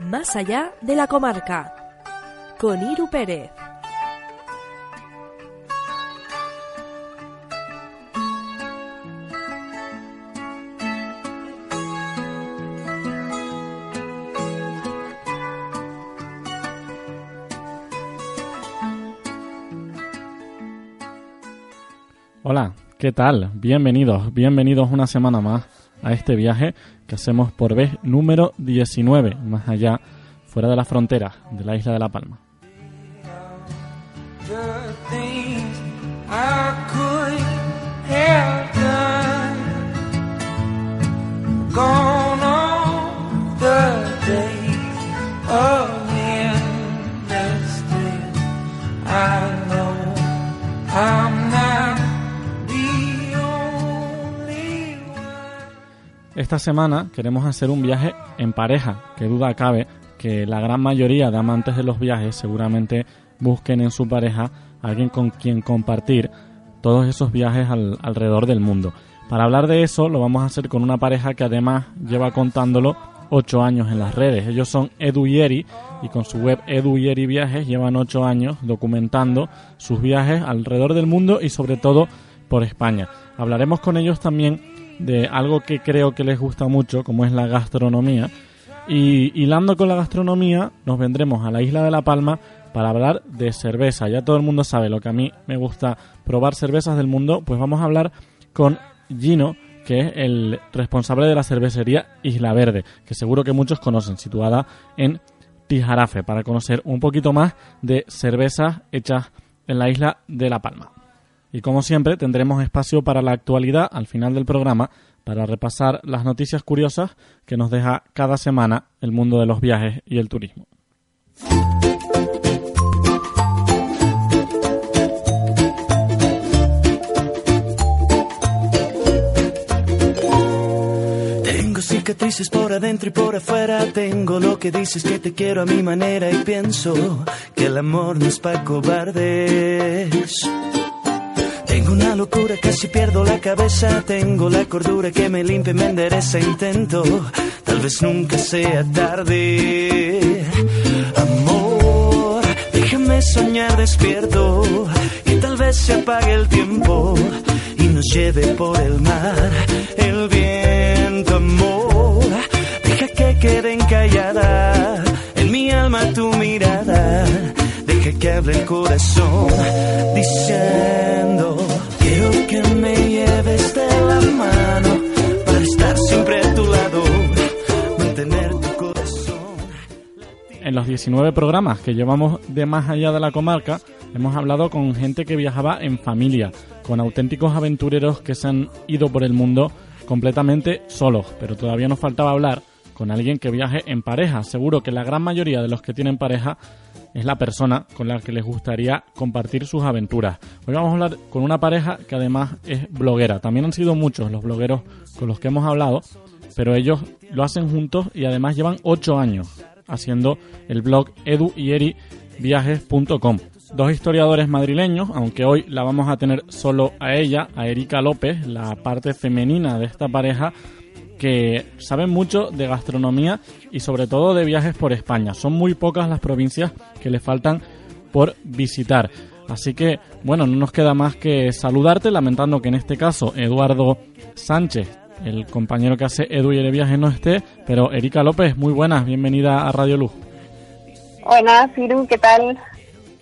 Más allá de la comarca. Con Iru Pérez. Hola, ¿qué tal? Bienvenidos, bienvenidos una semana más a este viaje que hacemos por vez número 19, más allá, fuera de las fronteras de la isla de La Palma. Esta semana queremos hacer un viaje en pareja, que duda cabe que la gran mayoría de amantes de los viajes seguramente busquen en su pareja alguien con quien compartir todos esos viajes alrededor del mundo. Para hablar de eso lo vamos a hacer con una pareja que además lleva contándolo ocho años en las redes. Ellos son Edu y Eri y con su web Edu y Eri Viajes llevan ocho años documentando sus viajes alrededor del mundo y sobre todo por España. Hablaremos con ellos también de algo que creo que les gusta mucho, como es la gastronomía. Y hilando con la gastronomía, nos vendremos a la isla de La Palma para hablar de cerveza. Ya todo el mundo sabe lo que a mí me gusta probar cervezas del mundo, pues vamos a hablar con Gino, que es el responsable de la cervecería Isla Verde, que seguro que muchos conocen, situada en Tijarafe, para conocer un poquito más de cervezas hechas en la isla de La Palma. Y como siempre, tendremos espacio para la actualidad al final del programa para repasar las noticias curiosas que nos deja cada semana el mundo de los viajes y el turismo. Tengo cicatrices por adentro y por afuera. Tengo lo que dices que te quiero a mi manera y pienso que el amor no es para cobardes. Una locura, casi pierdo la cabeza. Tengo la cordura que me limpia y me endereza. Intento, tal vez nunca sea tarde. Amor, déjame soñar despierto. Y tal vez se apague el tiempo y nos lleve por el mar. El viento, amor, deja que quede encallada en mi alma tu mirada. Deja que hable el corazón diciendo Quiero que me lleves de la mano para estar siempre a tu lado, mantener tu corazón. En los 19 programas que llevamos de más allá de la comarca, hemos hablado con gente que viajaba en familia, con auténticos aventureros que se han ido por el mundo completamente solos, pero todavía nos faltaba hablar con alguien que viaje en pareja. Seguro que la gran mayoría de los que tienen pareja es la persona con la que les gustaría compartir sus aventuras. Hoy vamos a hablar con una pareja que además es bloguera. También han sido muchos los blogueros con los que hemos hablado, pero ellos lo hacen juntos y además llevan ocho años haciendo el blog edu y eri viajes.com. Dos historiadores madrileños, aunque hoy la vamos a tener solo a ella, a Erika López, la parte femenina de esta pareja, que saben mucho de gastronomía y sobre todo de viajes por España. Son muy pocas las provincias que le faltan por visitar. Así que, bueno, no nos queda más que saludarte, lamentando que en este caso Eduardo Sánchez, el compañero que hace Edu y el viaje, no esté, pero Erika López, muy buenas, bienvenida a Radio Luz. Hola, Firu, ¿qué tal?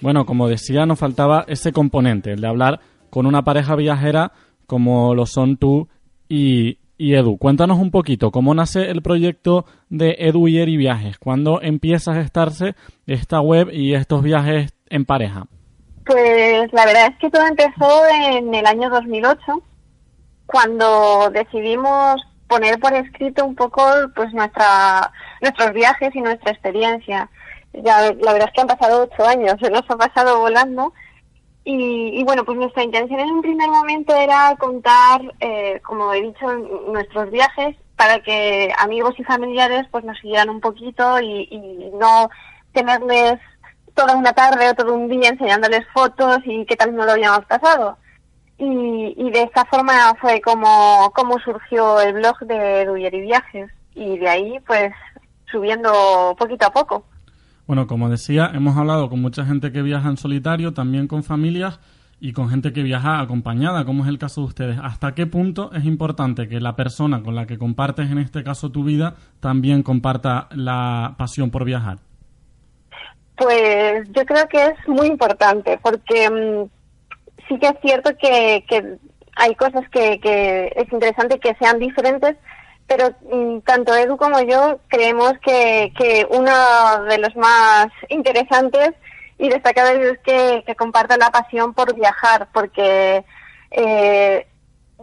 Bueno, como decía, nos faltaba ese componente, el de hablar con una pareja viajera como lo son tú y, y Edu. Cuéntanos un poquito, ¿cómo nace el proyecto de Edu y Eri Viajes? ¿Cuándo empieza a gestarse esta web y estos viajes en pareja? Pues la verdad es que todo empezó en el año 2008, cuando decidimos poner por escrito un poco pues nuestra nuestros viajes y nuestra experiencia. Ya la verdad es que han pasado ocho años, se nos ha pasado volando y, y, bueno, pues nuestra intención en un primer momento era contar, eh, como he dicho, nuestros viajes para que amigos y familiares pues nos siguieran un poquito y, y no tenerles toda una tarde o todo un día enseñándoles fotos y qué tal no lo habíamos pasado. Y, y de esta forma fue como, como surgió el blog de Duyer y Viajes. Y de ahí pues subiendo poquito a poco. Bueno, como decía, hemos hablado con mucha gente que viaja en solitario, también con familias y con gente que viaja acompañada, como es el caso de ustedes. ¿Hasta qué punto es importante que la persona con la que compartes, en este caso tu vida, también comparta la pasión por viajar? Pues yo creo que es muy importante, porque mm, sí que es cierto que, que hay cosas que, que, es interesante que sean diferentes, pero mm, tanto Edu como yo creemos que, uno de los más interesantes y destacados es que, que comparta la pasión por viajar, porque eh,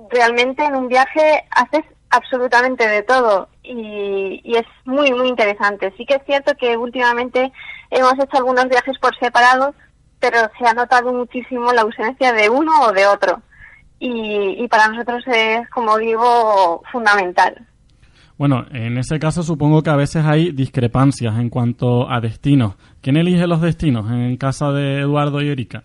realmente en un viaje haces absolutamente de todo y, y, es muy, muy interesante. Sí que es cierto que últimamente hemos hecho algunos viajes por separado, pero se ha notado muchísimo la ausencia de uno o de otro. Y, y para nosotros es, como digo, fundamental. Bueno, en ese caso supongo que a veces hay discrepancias en cuanto a destinos. ¿Quién elige los destinos en casa de Eduardo y Erika?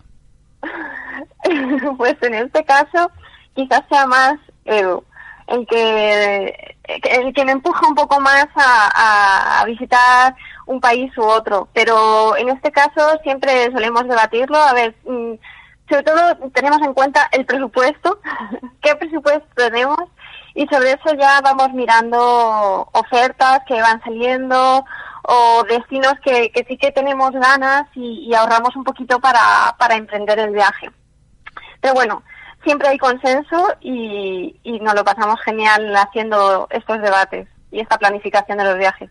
pues en este caso quizás sea más Edu el que el que me empuja un poco más a, a, visitar un país u otro. Pero en este caso siempre solemos debatirlo. A ver, mm, sobre todo tenemos en cuenta el presupuesto, qué presupuesto tenemos y sobre eso ya vamos mirando ofertas que van saliendo o destinos que, que sí que tenemos ganas y, y ahorramos un poquito para, para emprender el viaje. Pero bueno, siempre hay consenso y, y nos lo pasamos genial haciendo estos debates y esta planificación de los viajes.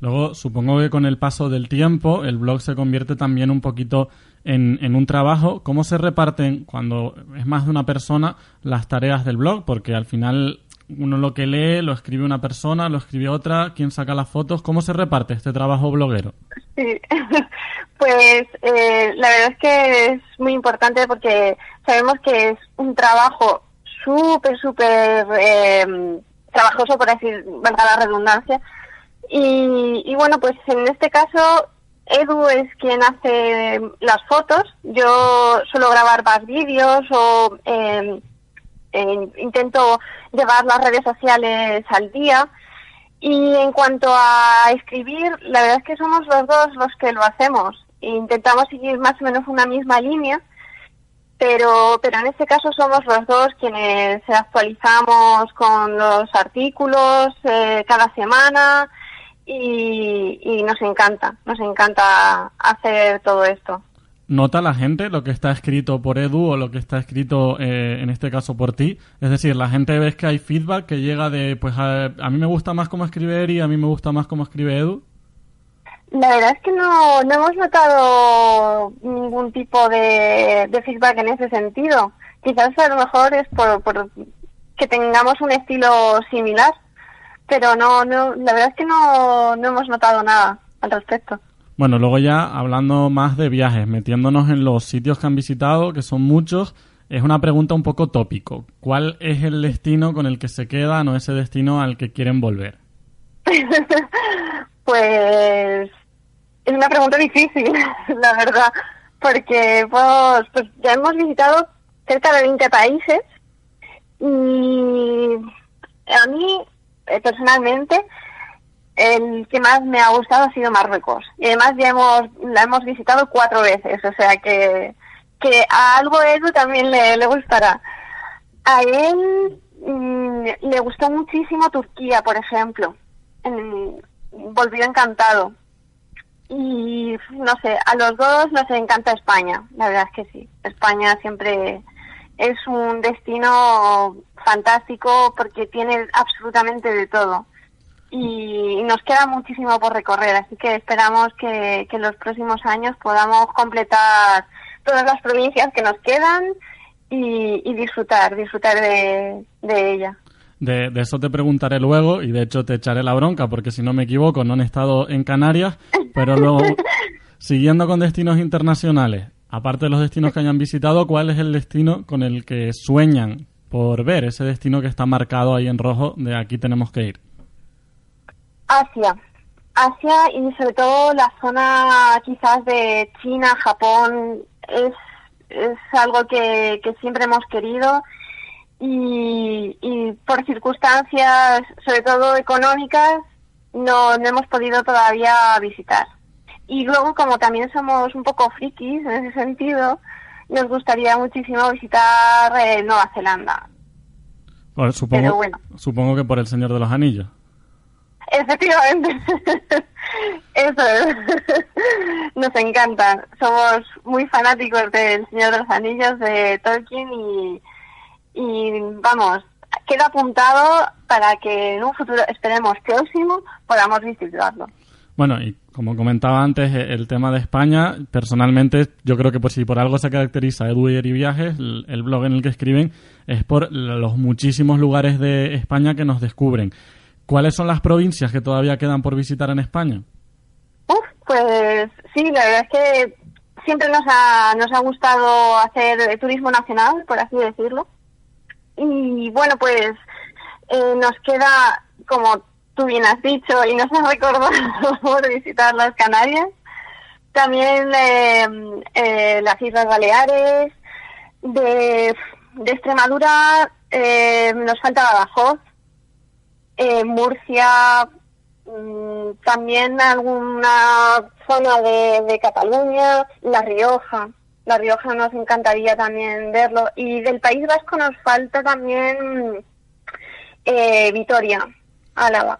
Luego, supongo que con el paso del tiempo, el blog se convierte también un poquito en, en, un trabajo. ¿Cómo se reparten, cuando es más de una persona, las tareas del blog? Porque al final uno lo que lee lo escribe una persona, lo escribe otra, ¿quién saca las fotos? ¿Cómo se reparte este trabajo bloguero? Sí, pues eh, la verdad es que es muy importante porque sabemos que es un trabajo súper, súper eh, trabajoso, por decir, valga la redundancia. Y, y bueno, pues en este caso Edu es quien hace las fotos, yo suelo grabar más vídeos o... Eh, eh, intento llevar las redes sociales al día. Y en cuanto a escribir, la verdad es que somos los dos los que lo hacemos. Intentamos seguir más o menos una misma línea, pero, pero en este caso somos los dos quienes actualizamos con los artículos eh, cada semana y, y nos encanta, nos encanta hacer todo esto. ¿Nota la gente lo que está escrito por Edu o lo que está escrito eh, en este caso por ti? Es decir, la gente ves que hay feedback que llega de, pues a, a mí me gusta más cómo escribe Eri, a mí me gusta más cómo escribe Edu. La verdad es que no, no hemos notado ningún tipo de, de feedback en ese sentido. Quizás a lo mejor es por, por que tengamos un estilo similar, pero no, no, la verdad es que no, no hemos notado nada al respecto. Bueno, luego ya hablando más de viajes, metiéndonos en los sitios que han visitado, que son muchos, es una pregunta un poco tópico. ¿Cuál es el destino con el que se quedan o ese destino al que quieren volver? pues es una pregunta difícil, la verdad, porque pues, pues ya hemos visitado cerca de 20 países y a mí eh, personalmente el que más me ha gustado ha sido Marruecos. Y además ya hemos, la hemos visitado cuatro veces, o sea que, que a algo Edu también le, le gustará. A él mmm, le gustó muchísimo Turquía, por ejemplo. Mm, volvió encantado. Y no sé, a los dos nos encanta España, la verdad es que sí. España siempre es un destino fantástico porque tiene absolutamente de todo y nos queda muchísimo por recorrer, así que esperamos que, que en los próximos años podamos completar todas las provincias que nos quedan y, y disfrutar, disfrutar de, de ella. De, de, eso te preguntaré luego y de hecho te echaré la bronca porque si no me equivoco no han estado en Canarias, pero luego, siguiendo con destinos internacionales, aparte de los destinos que hayan visitado, ¿cuál es el destino con el que sueñan por ver? Ese destino que está marcado ahí en rojo de aquí tenemos que ir. Asia. Asia y sobre todo la zona quizás de China, Japón, es, es algo que, que siempre hemos querido y, y por circunstancias, sobre todo económicas, no, no hemos podido todavía visitar. Y luego, como también somos un poco frikis en ese sentido, nos gustaría muchísimo visitar eh, Nueva Zelanda. Bueno, supongo, bueno. supongo que por el Señor de los Anillos. Efectivamente, eso es. Nos encantan. Somos muy fanáticos del Señor de los Anillos, de Tolkien y, y vamos, queda apuntado para que en un futuro, esperemos próximo, podamos visitarlo. Bueno, y como comentaba antes, eh, el tema de España, personalmente, yo creo que por si por algo se caracteriza Edu y Viajes, el blog en el que escriben, es por los muchísimos lugares de España que nos descubren. ¿Cuáles son las provincias que todavía quedan por visitar en España? Uf, pues sí, la verdad es que siempre nos ha, nos ha gustado hacer turismo nacional, por así decirlo. Y bueno, pues eh, nos queda, como tú bien has dicho y nos has recordado, visitar las Canarias. También eh, eh, las Islas Baleares. De, de Extremadura eh, nos falta Badajoz. Eh, Murcia, mm, también alguna zona de, de Cataluña, La Rioja. La Rioja nos encantaría también verlo. Y del País Vasco nos falta también eh, Vitoria, Álava.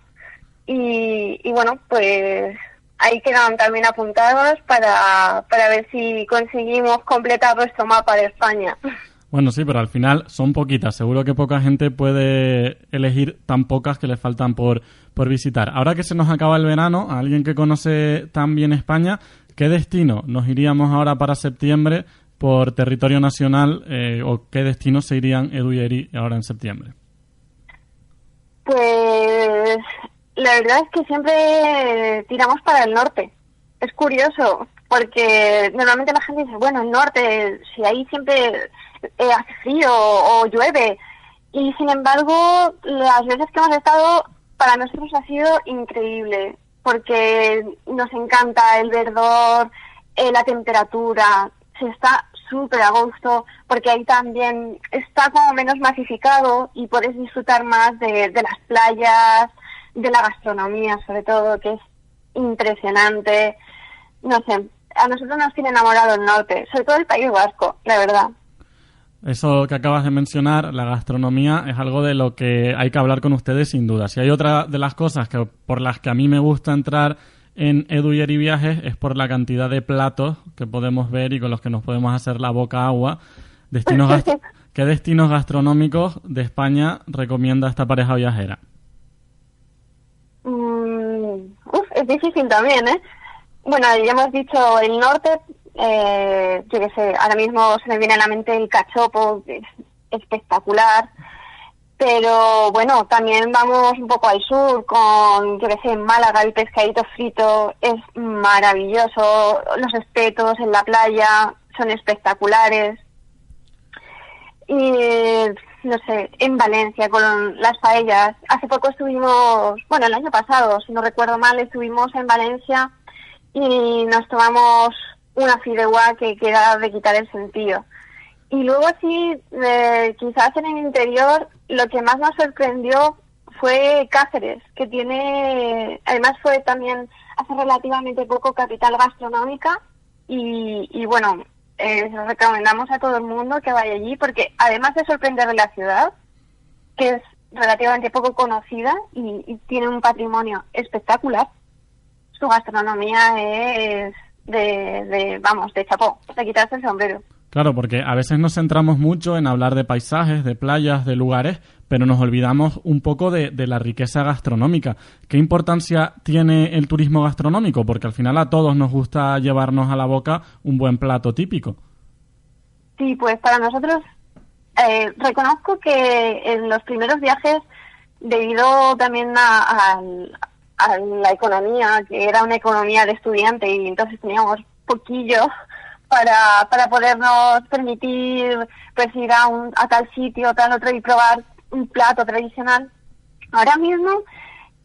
Y, y bueno, pues ahí quedan también apuntados para, para ver si conseguimos completar nuestro mapa de España. Bueno, sí, pero al final son poquitas. Seguro que poca gente puede elegir tan pocas que le faltan por, por visitar. Ahora que se nos acaba el verano, a alguien que conoce tan bien España, ¿qué destino nos iríamos ahora para septiembre por territorio nacional eh, o qué destino se irían Edu y Eri ahora en septiembre? Pues la verdad es que siempre tiramos para el norte. Es curioso, porque normalmente la gente dice, bueno, el norte, si ahí siempre eh, hace frío o llueve. Y sin embargo, las veces que hemos estado, para nosotros ha sido increíble, porque nos encanta el verdor, eh, la temperatura, se está súper a gusto, porque ahí también está como menos masificado y puedes disfrutar más de, de las playas, de la gastronomía sobre todo, que es impresionante. No sé, a nosotros nos tiene enamorado el norte, sobre todo el País Vasco, la verdad. Eso que acabas de mencionar, la gastronomía, es algo de lo que hay que hablar con ustedes sin duda. Si hay otra de las cosas que, por las que a mí me gusta entrar en Edu y Viajes es por la cantidad de platos que podemos ver y con los que nos podemos hacer la boca agua. Destinos ¿Qué destinos gastronómicos de España recomienda esta pareja viajera? Mm, uf, es difícil también, ¿eh? Bueno, ya hemos dicho el norte, eh, yo qué sé, ahora mismo se me viene a la mente el cachopo, que es espectacular, pero bueno, también vamos un poco al sur con, yo qué sé, en Málaga el pescadito frito es maravilloso, los espetos en la playa son espectaculares. Y no sé, en Valencia con las paellas. Hace poco estuvimos, bueno, el año pasado, si no recuerdo mal, estuvimos en Valencia y nos tomamos una fideuá que queda de quitar el sentido. Y luego sí, eh, quizás en el interior, lo que más nos sorprendió fue Cáceres, que tiene, además fue también hace relativamente poco capital gastronómica y, y bueno, eh, recomendamos a todo el mundo que vaya allí porque además de sorprender de la ciudad, que es relativamente poco conocida y, y tiene un patrimonio espectacular, su gastronomía es de, de, vamos, de chapó, de quitarse el sombrero. Claro, porque a veces nos centramos mucho en hablar de paisajes, de playas, de lugares, pero nos olvidamos un poco de, de, la riqueza gastronómica. ¿Qué importancia tiene el turismo gastronómico? Porque al final a todos nos gusta llevarnos a la boca un buen plato típico. Sí, pues para nosotros eh, reconozco que en los primeros viajes, debido también a, a, a, la economía, que era una economía de estudiante y entonces teníamos poquillo para, para podernos permitir pues ir a, un, a tal sitio, tal otro y probar un plato tradicional. Ahora mismo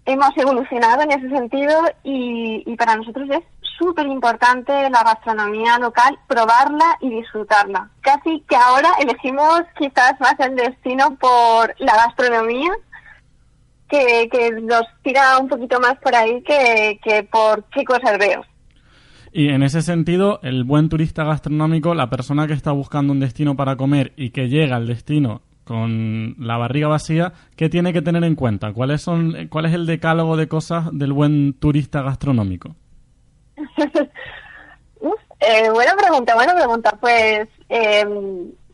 hemos evolucionado en ese sentido y, y para nosotros es súper importante la gastronomía local, probarla y disfrutarla. Casi que ahora elegimos quizás más el destino por la gastronomía que, que nos tira un poquito más por ahí que, que por cosas veo. Y en ese sentido, el buen turista gastronómico, la persona que está buscando un destino para comer y que llega al destino con la barriga vacía, ¿qué tiene que tener en cuenta? ¿Cuáles son, ¿Cuál es el decálogo de cosas del buen turista gastronómico? eh, buena pregunta, buena pregunta. Pues eh,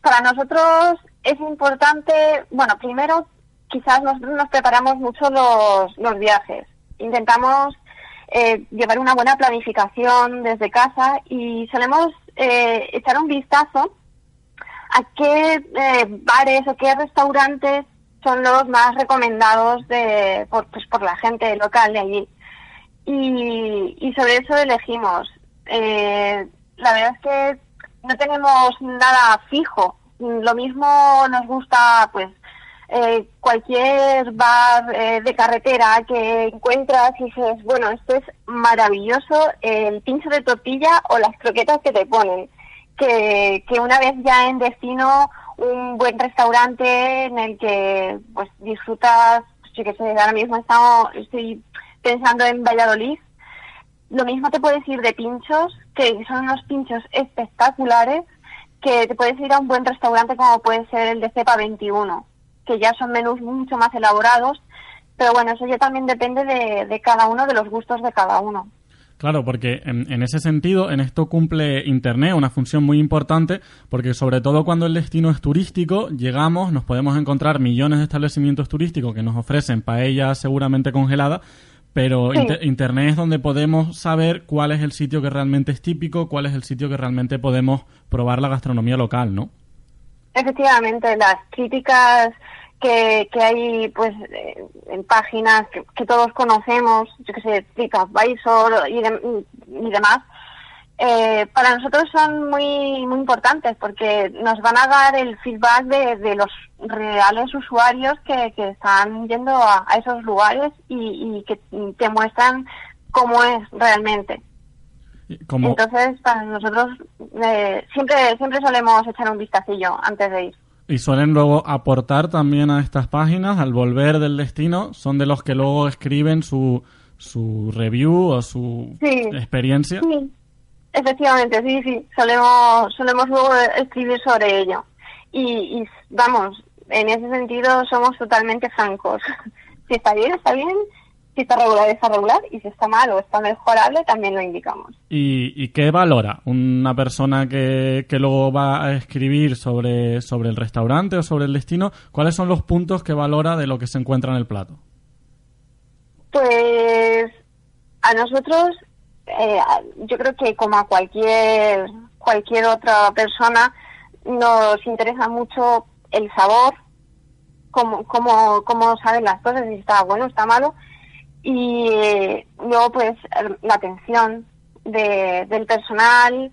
para nosotros es importante, bueno, primero quizás nosotros nos preparamos mucho los, los viajes. Intentamos eh, llevar una buena planificación desde casa y solemos eh, echar un vistazo a qué eh, bares o qué restaurantes son los más recomendados de, por, pues, por la gente local de allí. Y, y sobre eso elegimos. la verdad es que no tenemos nada fijo. Lo mismo nos gusta, pues, eh, cualquier bar eh, de carretera que encuentras y dices, bueno, esto es maravilloso, el pincho de tortilla o las croquetas que te ponen. Que, que una vez ya en destino, un buen restaurante en el que pues disfrutas, pues, yo que sé, ahora mismo estamos, estoy pensando en Valladolid, lo mismo te puedes ir de pinchos, que son unos pinchos espectaculares, que te puedes ir a un buen restaurante como puede ser el de Cepa 21 que ya son menús mucho más elaborados, pero bueno, eso ya también depende de, cada uno, de los gustos de cada uno. Claro, porque en, ese sentido, en esto cumple Internet una función muy importante, porque sobre todo cuando el destino es turístico, llegamos, nos podemos encontrar millones de establecimientos turísticos que nos ofrecen paella seguramente congelada, pero Internet es donde podemos saber cuál es el sitio que realmente es típico, cuál es el sitio que realmente podemos probar la gastronomía local, ¿no? Efectivamente, las críticas que, que hay pues eh, en páginas que, todos conocemos, yo que sé, TripAdvisor y, y demás, eh, para nosotros son muy muy importantes porque nos van a dar el feedback de, de los reales usuarios que, que están yendo a, esos lugares y, y, que te muestran cómo es realmente. Entonces, para nosotros eh, siempre siempre solemos echar un vistacillo antes de ir. Y suelen luego aportar también a estas páginas, al volver del destino, son de los que luego escriben su, su review o su experiencia. Sí, efectivamente, sí, sí, solemos, solemos luego escribir sobre ello. Y, y vamos, en ese sentido somos totalmente francos. si está bien, está bien, si está regular, está regular, y si está mal o está mejorable, también lo indicamos. ¿Y, qué valora una persona que, que, luego va a escribir sobre, sobre el restaurante o sobre el destino? ¿Cuáles son los puntos que valora de lo que se encuentra en el plato? Pues a nosotros, eh, yo creo que como a cualquier, cualquier otra persona, nos interesa mucho el sabor, cómo, cómo, cómo saben las cosas, si está bueno, está malo, y luego pues la atención de, del personal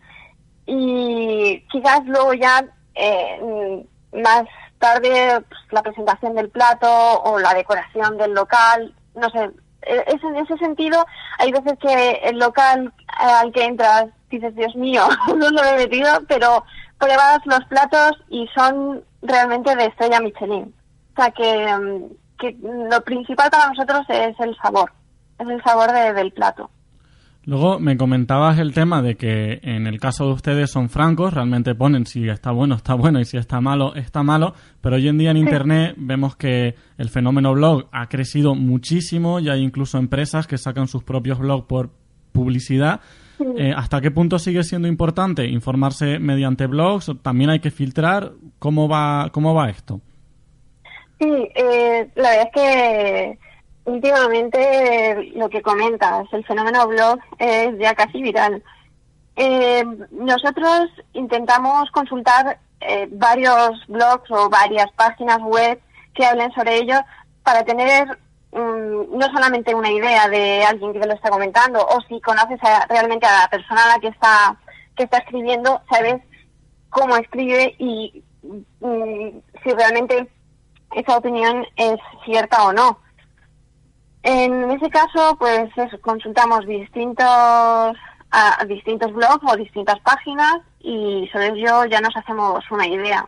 y quizás luego ya eh, más tarde pues, la presentación del plato o la decoración del local, no sé, e, es en ese sentido hay veces que el local al que entras dices Dios mío, no lo he metido, pero pruebas los platos y son realmente de estrella Michelin. O sea que mm, que lo principal para nosotros es el sabor, es el sabor del plato. Luego me comentabas el tema de que en el caso de ustedes son francos, realmente ponen si está bueno, está bueno y si está malo, está malo, pero hoy en día en Internet vemos que el fenómeno blog ha crecido muchísimo y hay incluso empresas que sacan sus propios blogs por publicidad. Eh, ¿Hasta qué punto sigue siendo importante informarse mediante blogs? ¿También hay que filtrar? ¿Cómo va, cómo va esto? Sí, eh, la verdad es que últimamente lo que comentas, el fenómeno blog es ya casi viral. Eh, nosotros intentamos consultar eh, varios blogs o varias páginas web que hablen sobre ello para tener mm, no solamente una idea de alguien que te lo está comentando o si conoces realmente a la persona a la que está que está escribiendo, sabes cómo escribe y mm, si realmente esa opinión es cierta o no. En ese caso, pues consultamos distintos, distintos blogs o distintas páginas y sobre ello ya nos hacemos una idea.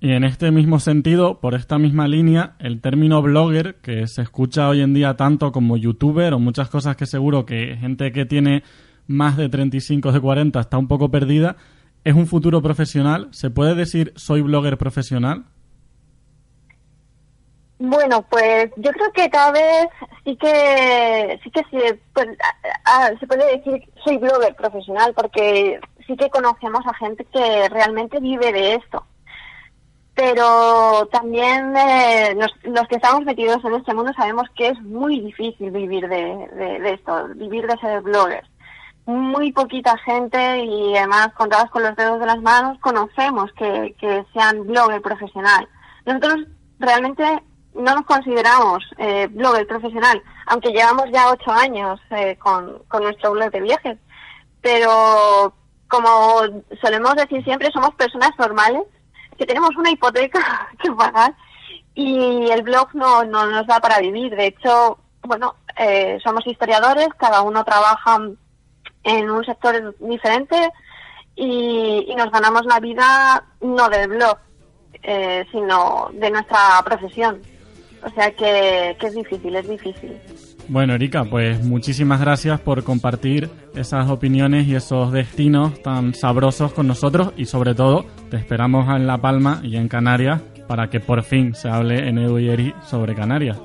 Y en este mismo sentido, por esta misma línea, el término blogger, que se escucha hoy en día tanto como youtuber o muchas cosas que seguro que gente que tiene más de 35 de 40 está un poco perdida, ¿es un futuro profesional? ¿Se puede decir soy blogger profesional? Bueno, pues yo creo que cada vez sí que sí que se, pues, se puede decir soy blogger profesional porque sí que conocemos a gente que realmente vive de esto pero también eh, los que estamos metidos en este mundo sabemos que es muy difícil vivir de, esto, vivir de ser blogger. Muy poquita gente y además contadas con los dedos de las manos conocemos que, sean blogger profesional. Nosotros realmente no nos consideramos eh, blogger profesional, aunque llevamos ya ocho años eh, con, con nuestro blog de viajes. Pero como solemos decir siempre, somos personas normales que tenemos una hipoteca que pagar y el blog no, no nos da para vivir. De hecho, bueno, eh, somos historiadores, cada uno trabaja en un sector diferente y, nos ganamos la vida no del blog, eh, sino de nuestra profesión. O sea que, que es difícil, es difícil. Bueno, Erika, pues muchísimas gracias por compartir esas opiniones y esos destinos tan sabrosos con nosotros y sobre todo te esperamos en La Palma y en Canarias para que por fin se hable en Edu y Eri sobre Canarias.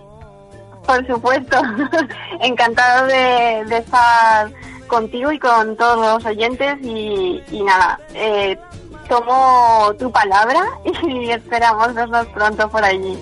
Por supuesto, encantado de, estar contigo y con todos los oyentes y, nada, eh, tomo tu palabra y esperamos vernos pronto por allí.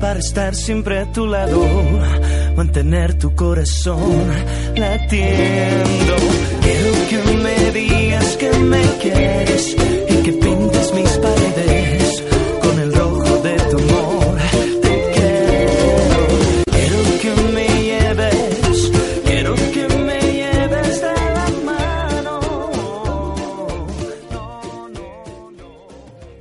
Para estar siempre a tu lado, mantener tu corazón latiendo. Quiero que me digas que me quieres y que pintes mis paredes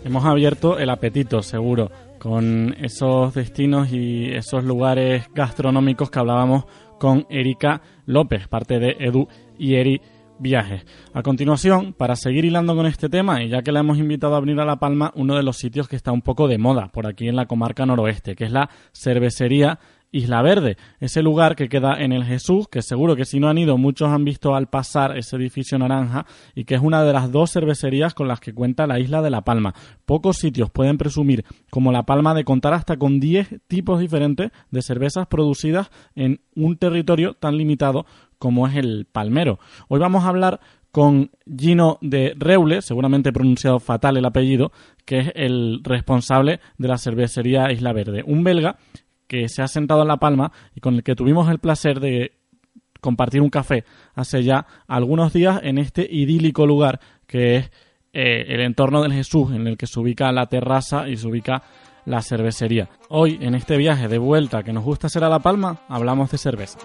Hemos abierto el apetito, seguro con esos destinos y esos lugares gastronómicos que hablábamos con Erika López, parte de Edu y Eri Viajes. A continuación, para seguir hilando con este tema, y ya que la hemos invitado a venir a La Palma, uno de los sitios que está un poco de moda por aquí en la comarca noroeste, que es la cervecería Isla Verde, ese lugar que queda en el Jesús, que seguro que si no han ido muchos han visto al pasar ese edificio naranja y que es una de las dos cervecerías con las que cuenta la isla de La Palma. Pocos sitios pueden presumir como La Palma de contar hasta con 10 tipos diferentes de cervezas producidas en un territorio tan limitado como es el Palmero. Hoy vamos a hablar con Gino de Reule, seguramente pronunciado fatal el apellido, que es el responsable de la cervecería Isla Verde, un belga que se ha sentado en La Palma y con el que tuvimos el placer de compartir un café hace ya algunos días en este idílico lugar que es eh, el entorno del Jesús, en el que se ubica la terraza y se ubica la cervecería. Hoy, en este viaje de vuelta que nos gusta hacer a La Palma, hablamos de cerveza.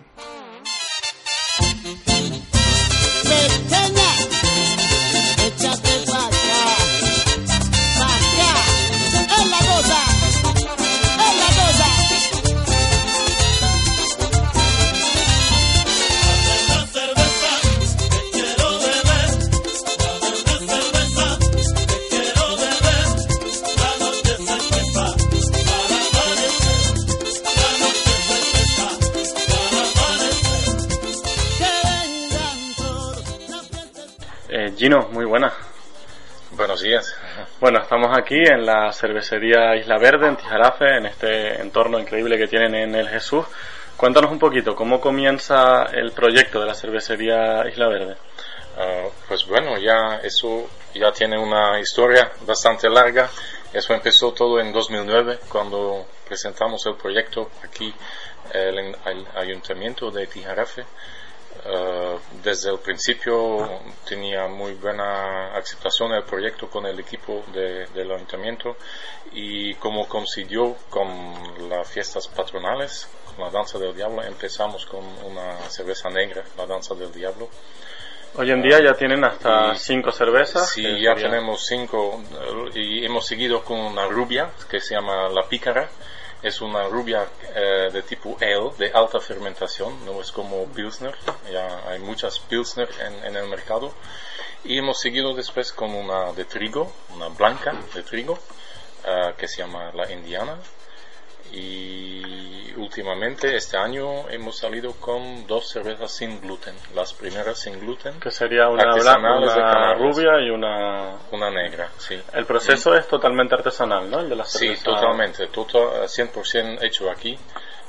Bueno, estamos aquí en la cervecería Isla Verde, en Tijarafe, en este entorno increíble que tienen en el Jesús. Cuéntanos un poquito, ¿cómo comienza el proyecto de la cervecería Isla Verde? Ah, pues bueno, ya eso ya tiene una historia bastante larga. Eso empezó todo en 2009, cuando presentamos el proyecto aquí en el Ayuntamiento de Tijarafe. Eh, desde el principio tenía muy buena aceptación el proyecto con el equipo del ayuntamiento y como coincidió con las fiestas patronales, con la danza del diablo, empezamos con una cerveza negra, la danza del diablo. Hoy en día ya tienen hasta cinco cervezas. Sí, ya tenemos cinco eh, y hemos seguido con una rubia que se llama La Pícara. Es una rubia eh, de tipo ale, de alta fermentación, no es como Pilsner, ya hay muchas Pilsner en, el mercado. Y hemos seguido después con una de trigo, una blanca de trigo, uh, que se llama la Indiana. Y últimamente, este año, hemos salido con dos cervezas sin gluten. Las primeras sin gluten. Que sería una, una rubia y una... Una negra, sí. El proceso es totalmente artesanal, ¿no? El de la cerveza. Sí, totalmente. Total, 100% hecho aquí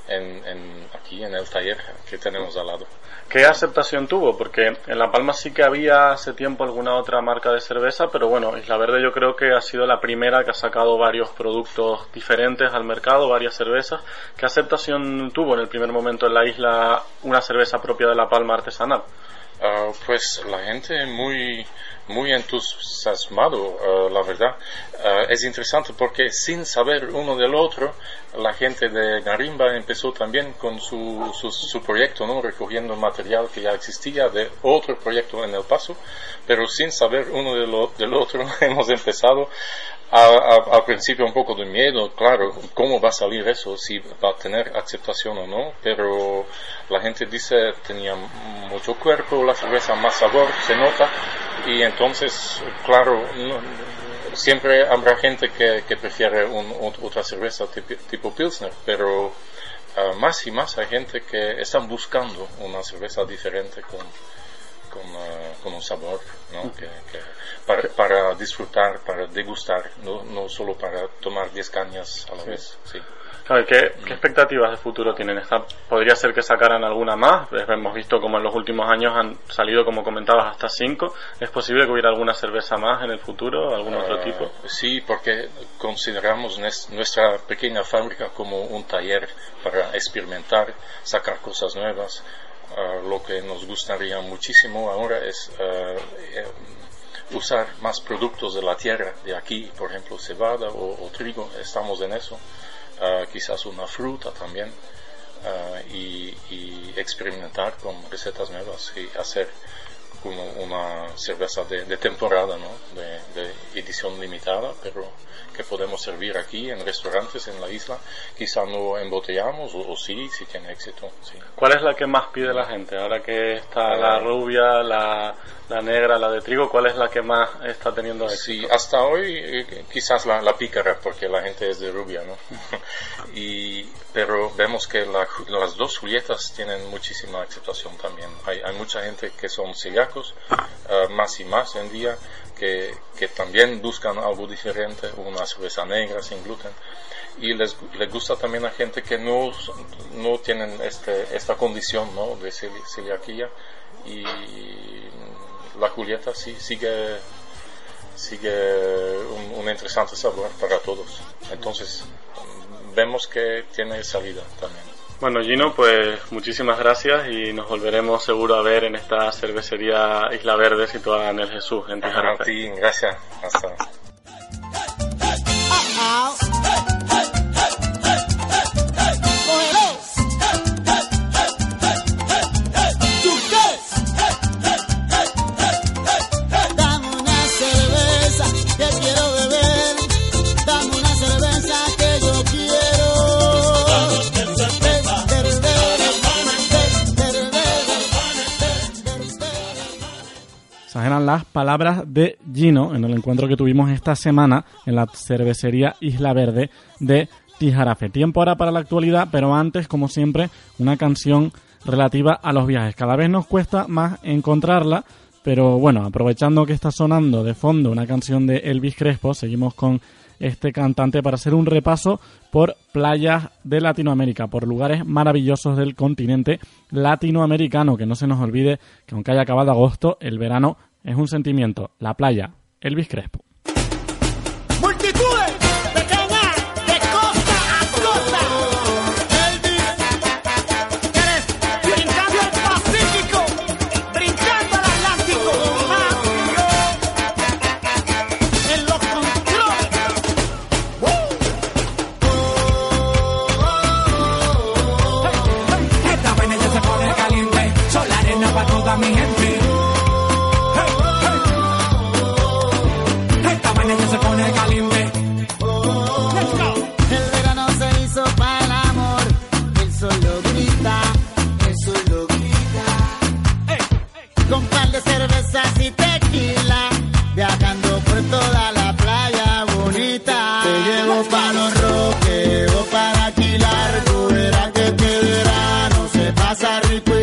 en, aquí en el taller que tenemos al lado. ¿Qué aceptación tuvo? Porque en La Palma sí que había hace tiempo alguna otra marca de cerveza, pero bueno, Isla Verde yo creo que ha sido la primera que ha sacado varios productos diferentes al mercado, varias cervezas. ¿Qué aceptación tuvo en el primer momento en la isla una cerveza propia de La Palma artesanal? Ah, pues la gente muy muy entusiasmado, eh, la verdad. Eh, es interesante porque sin saber uno del otro, la gente de Garimba empezó también con su, su, proyecto, ¿no? recogiendo material que ya existía de otro proyecto en El Paso, pero sin saber uno del otro hemos empezado al principio un poco de miedo, claro, cómo va a salir eso, si va a tener aceptación o no, pero la gente dice tenía mucho cuerpo, la cerveza más sabor, se nota, y entonces, claro, siempre habrá gente que, que prefiere otra cerveza tipo, Pilsner, pero ah, más y más hay gente que están buscando una cerveza diferente con, con, ah, con un sabor, ¿no? que, para, para, disfrutar, para degustar, no, no solo para tomar 10 cañas a la vez. Sí. ¿Qué, expectativas de futuro tienen? Esta, ¿Podría ser que sacaran alguna más? Hemos visto como en los últimos años han salido, como comentabas, hasta cinco. ¿Es posible que hubiera alguna cerveza más en el futuro, algún otro ah, tipo? Sí, porque consideramos nuestra pequeña fábrica como un taller para experimentar, sacar cosas nuevas. Ah, lo que nos gustaría muchísimo ahora es eh, usar más productos de la tierra, de aquí, por ejemplo, cebada o trigo. Estamos en eso. Ah, quizás una fruta también ah, y, experimentar con recetas nuevas y hacer como una cerveza de, temporada, ¿no? de, edición limitada, pero que podemos servir aquí en restaurantes en la isla. Quizá no embotellamos o, sí, si tiene éxito. Sí. ¿Cuál es la que más pide la gente? Ahora que está la rubia, la, la, negra, la de trigo, ¿cuál es la que más está teniendo éxito? Sí, hasta hoy eh, quizás la, la pícara, porque la gente es de rubia, ¿no? y, pero vemos que las dos Julietas tienen muchísima aceptación también. Hay, hay mucha gente que son celíacos, eh, más y más en día, que, que, también buscan algo diferente, una cerveza negra sin gluten. Y les, les gusta también a gente que no, no tienen este, esta condición ¿no? de celiaquía y la Julieta sí, sigue, sigue un, un interesante sabor para todos. Entonces, vemos que tiene salida también. Bueno, Gino, pues muchísimas gracias y nos volveremos seguro a ver en esta cervecería Isla Verde situada en el Jesús, en Tijuana. A ti, gracias. Hasta. Eran las palabras de Gino en el encuentro que tuvimos esta semana en la cervecería Isla Verde de Tijarafe. Tiempo ahora para la actualidad, pero antes, como siempre, una canción relativa a los viajes. Cada vez nos cuesta más encontrarla, pero bueno, aprovechando que está sonando de fondo una canción de Elvis Crespo, seguimos con este cantante para hacer un repaso por playas de Latinoamérica, por lugares maravillosos del continente latinoamericano, que no se nos olvide que aunque haya acabado agosto, el verano es un sentimiento. La playa. Elvis Crespo. Nazareth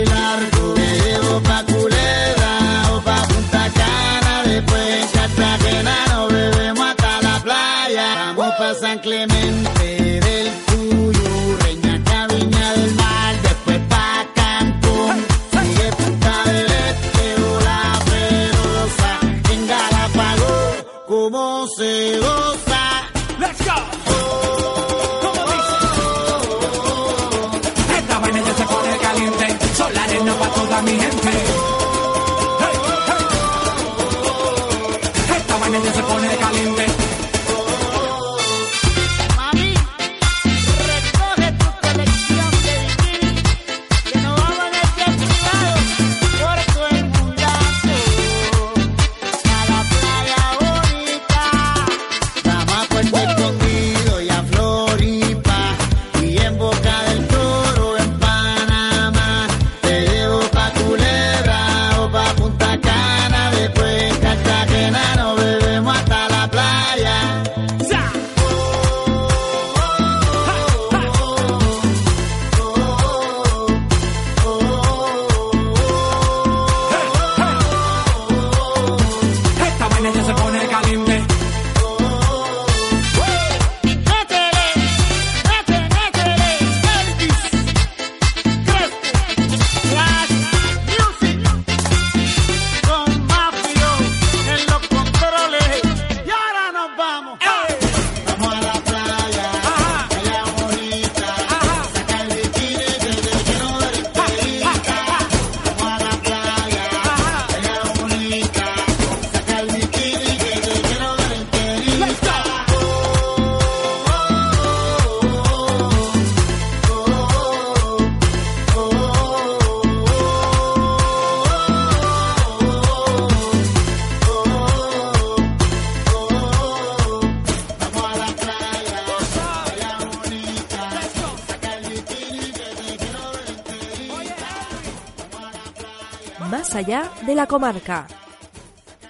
de la comarca.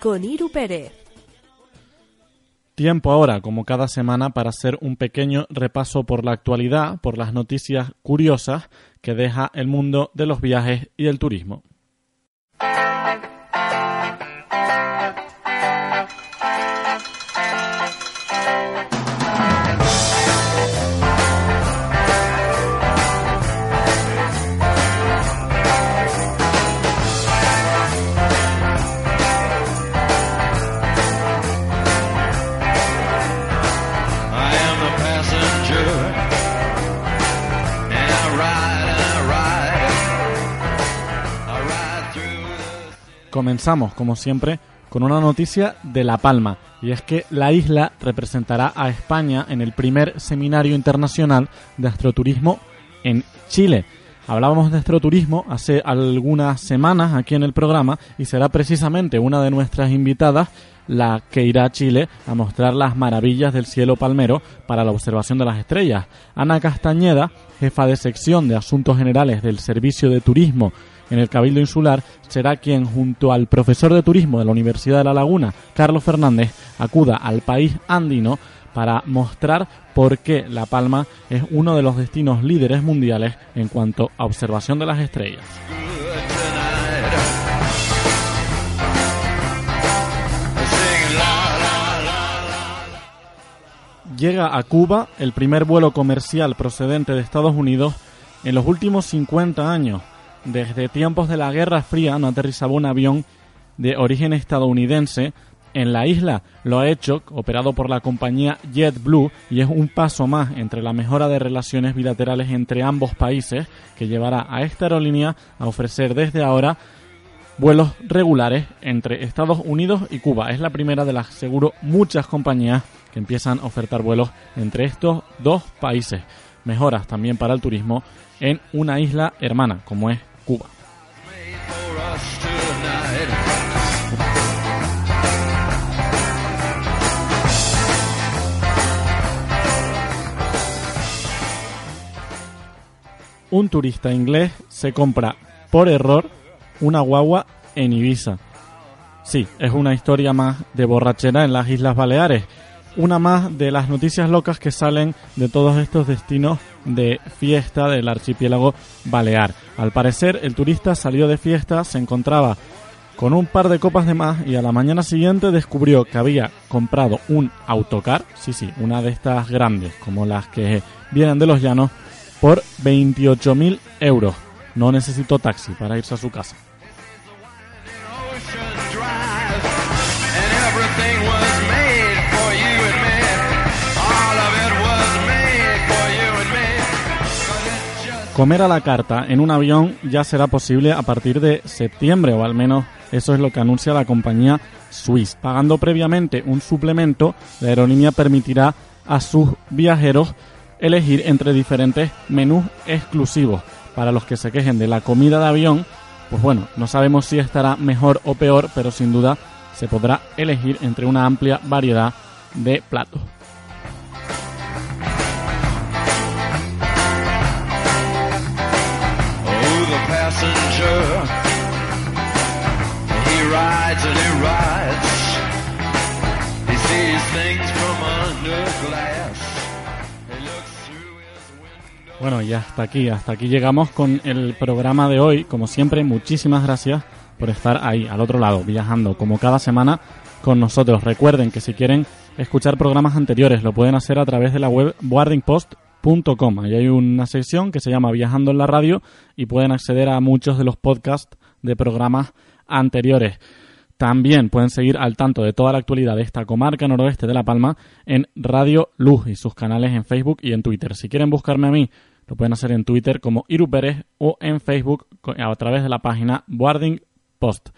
Con Iru Pérez. Tiempo ahora, como cada semana, para hacer un pequeño repaso por la actualidad, por las noticias curiosas que deja el mundo de los viajes y el turismo. Comenzamos, como siempre, con una noticia de La Palma, y es que la isla representará a España en el primer seminario internacional de astroturismo en Chile. Hablábamos de astroturismo hace algunas semanas aquí en el programa y será precisamente una de nuestras invitadas la que irá a Chile a mostrar las maravillas del cielo palmero para la observación de las estrellas. Ana Castañeda, jefa de sección de Asuntos Generales del Servicio de Turismo en el Cabildo Insular, será quien, junto al profesor de turismo de la Universidad de La Laguna, Carlos Fernández, acuda al país andino para mostrar por qué La Palma es uno de los destinos líderes mundiales en cuanto a observación de las estrellas. Llega a Cuba el primer vuelo comercial procedente de Estados Unidos en los últimos 50 años. Desde tiempos de la Guerra Fría no aterrizaba un avión de origen estadounidense en la isla. Lo ha hecho, operado por la compañía JetBlue, y es un paso más entre la mejora de relaciones bilaterales entre ambos países que llevará a esta aerolínea a ofrecer desde ahora vuelos regulares entre Estados Unidos y Cuba. Es la primera de las seguro muchas compañías que empiezan a ofertar vuelos entre estos dos países. Mejoras también para el turismo en una isla hermana como es Cuba. Un turista inglés se compra por error una guagua en Ibiza. Sí, es una historia más de borrachera en las Islas Baleares. Una más de las noticias locas que salen de todos estos destinos de fiesta del archipiélago balear. Al parecer, el turista salió de fiesta, se encontraba con un par de copas de más y a la mañana siguiente descubrió que había comprado un autocar, sí, sí, una de estas grandes, como las que vienen de los llanos, por 28.000 euros. No necesitó taxi para irse a su casa. Comer a la carta en un avión ya será posible a partir de septiembre, o al menos eso es lo que anuncia la compañía Swiss. Pagando previamente un suplemento, la aerolínea permitirá a sus viajeros elegir entre diferentes menús exclusivos. Para los que se quejen de la comida de avión, pues bueno, no sabemos si estará mejor o peor, pero sin duda se podrá elegir entre una amplia variedad de platos. Bueno, y hasta aquí, hasta aquí llegamos con el programa de hoy. Como siempre, muchísimas gracias por estar ahí, al otro lado, viajando como cada semana con nosotros. Recuerden que si quieren escuchar programas anteriores, lo pueden hacer a través de la web boardingpost.com. Ahí hay una sección que se llama Viajando en la Radio y pueden acceder a muchos de los podcasts de programas anteriores. También pueden seguir al tanto de toda la actualidad de esta comarca noroeste de La Palma en Radio Luz y sus canales en Facebook y en Twitter. Si quieren buscarme a mí, lo pueden hacer en Twitter como Iru Pérez o en Facebook a través de la página Boarding Post.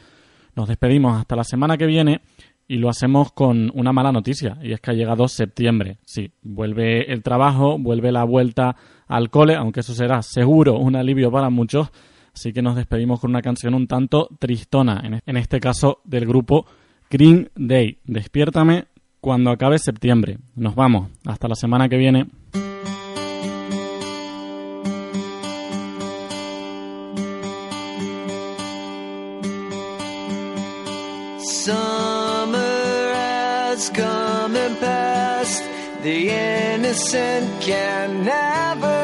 Nos despedimos hasta la semana que viene y lo hacemos con una mala noticia y es que ha llegado septiembre. Sí, vuelve el trabajo, vuelve la vuelta al cole, aunque eso será seguro un alivio para muchos. Así que nos despedimos con una canción un tanto tristona, en- este caso del grupo Green Day. Despiértame cuando acabe septiembre. Nos vamos. Hasta la semana que viene. The innocent can never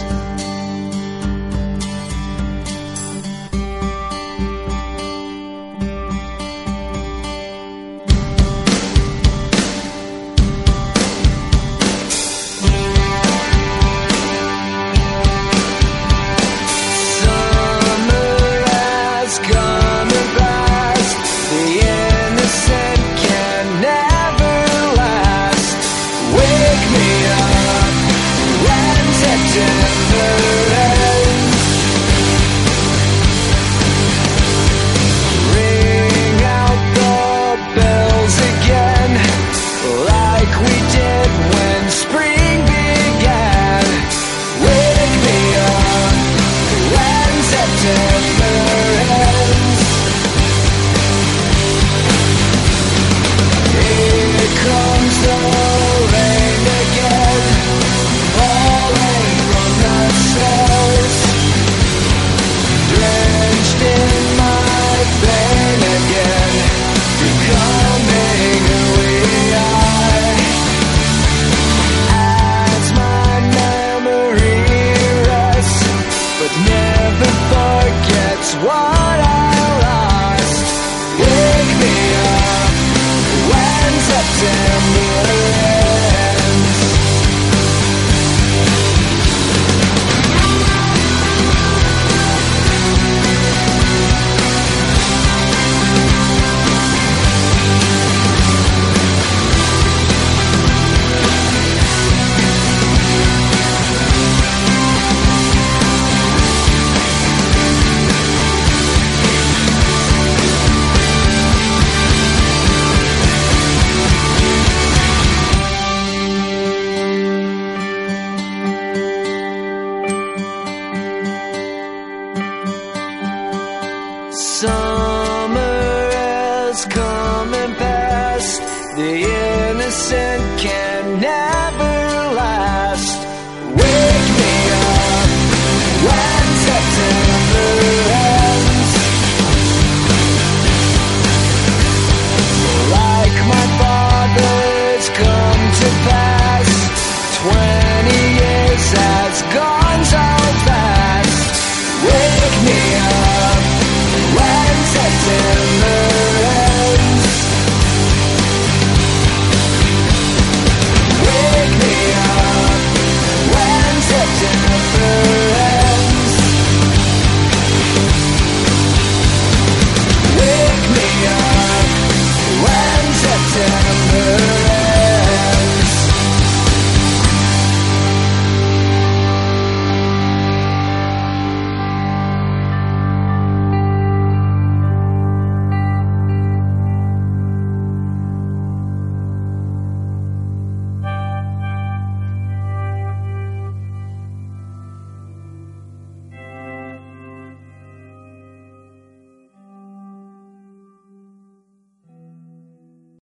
Summer has come and passed. The innocent can now.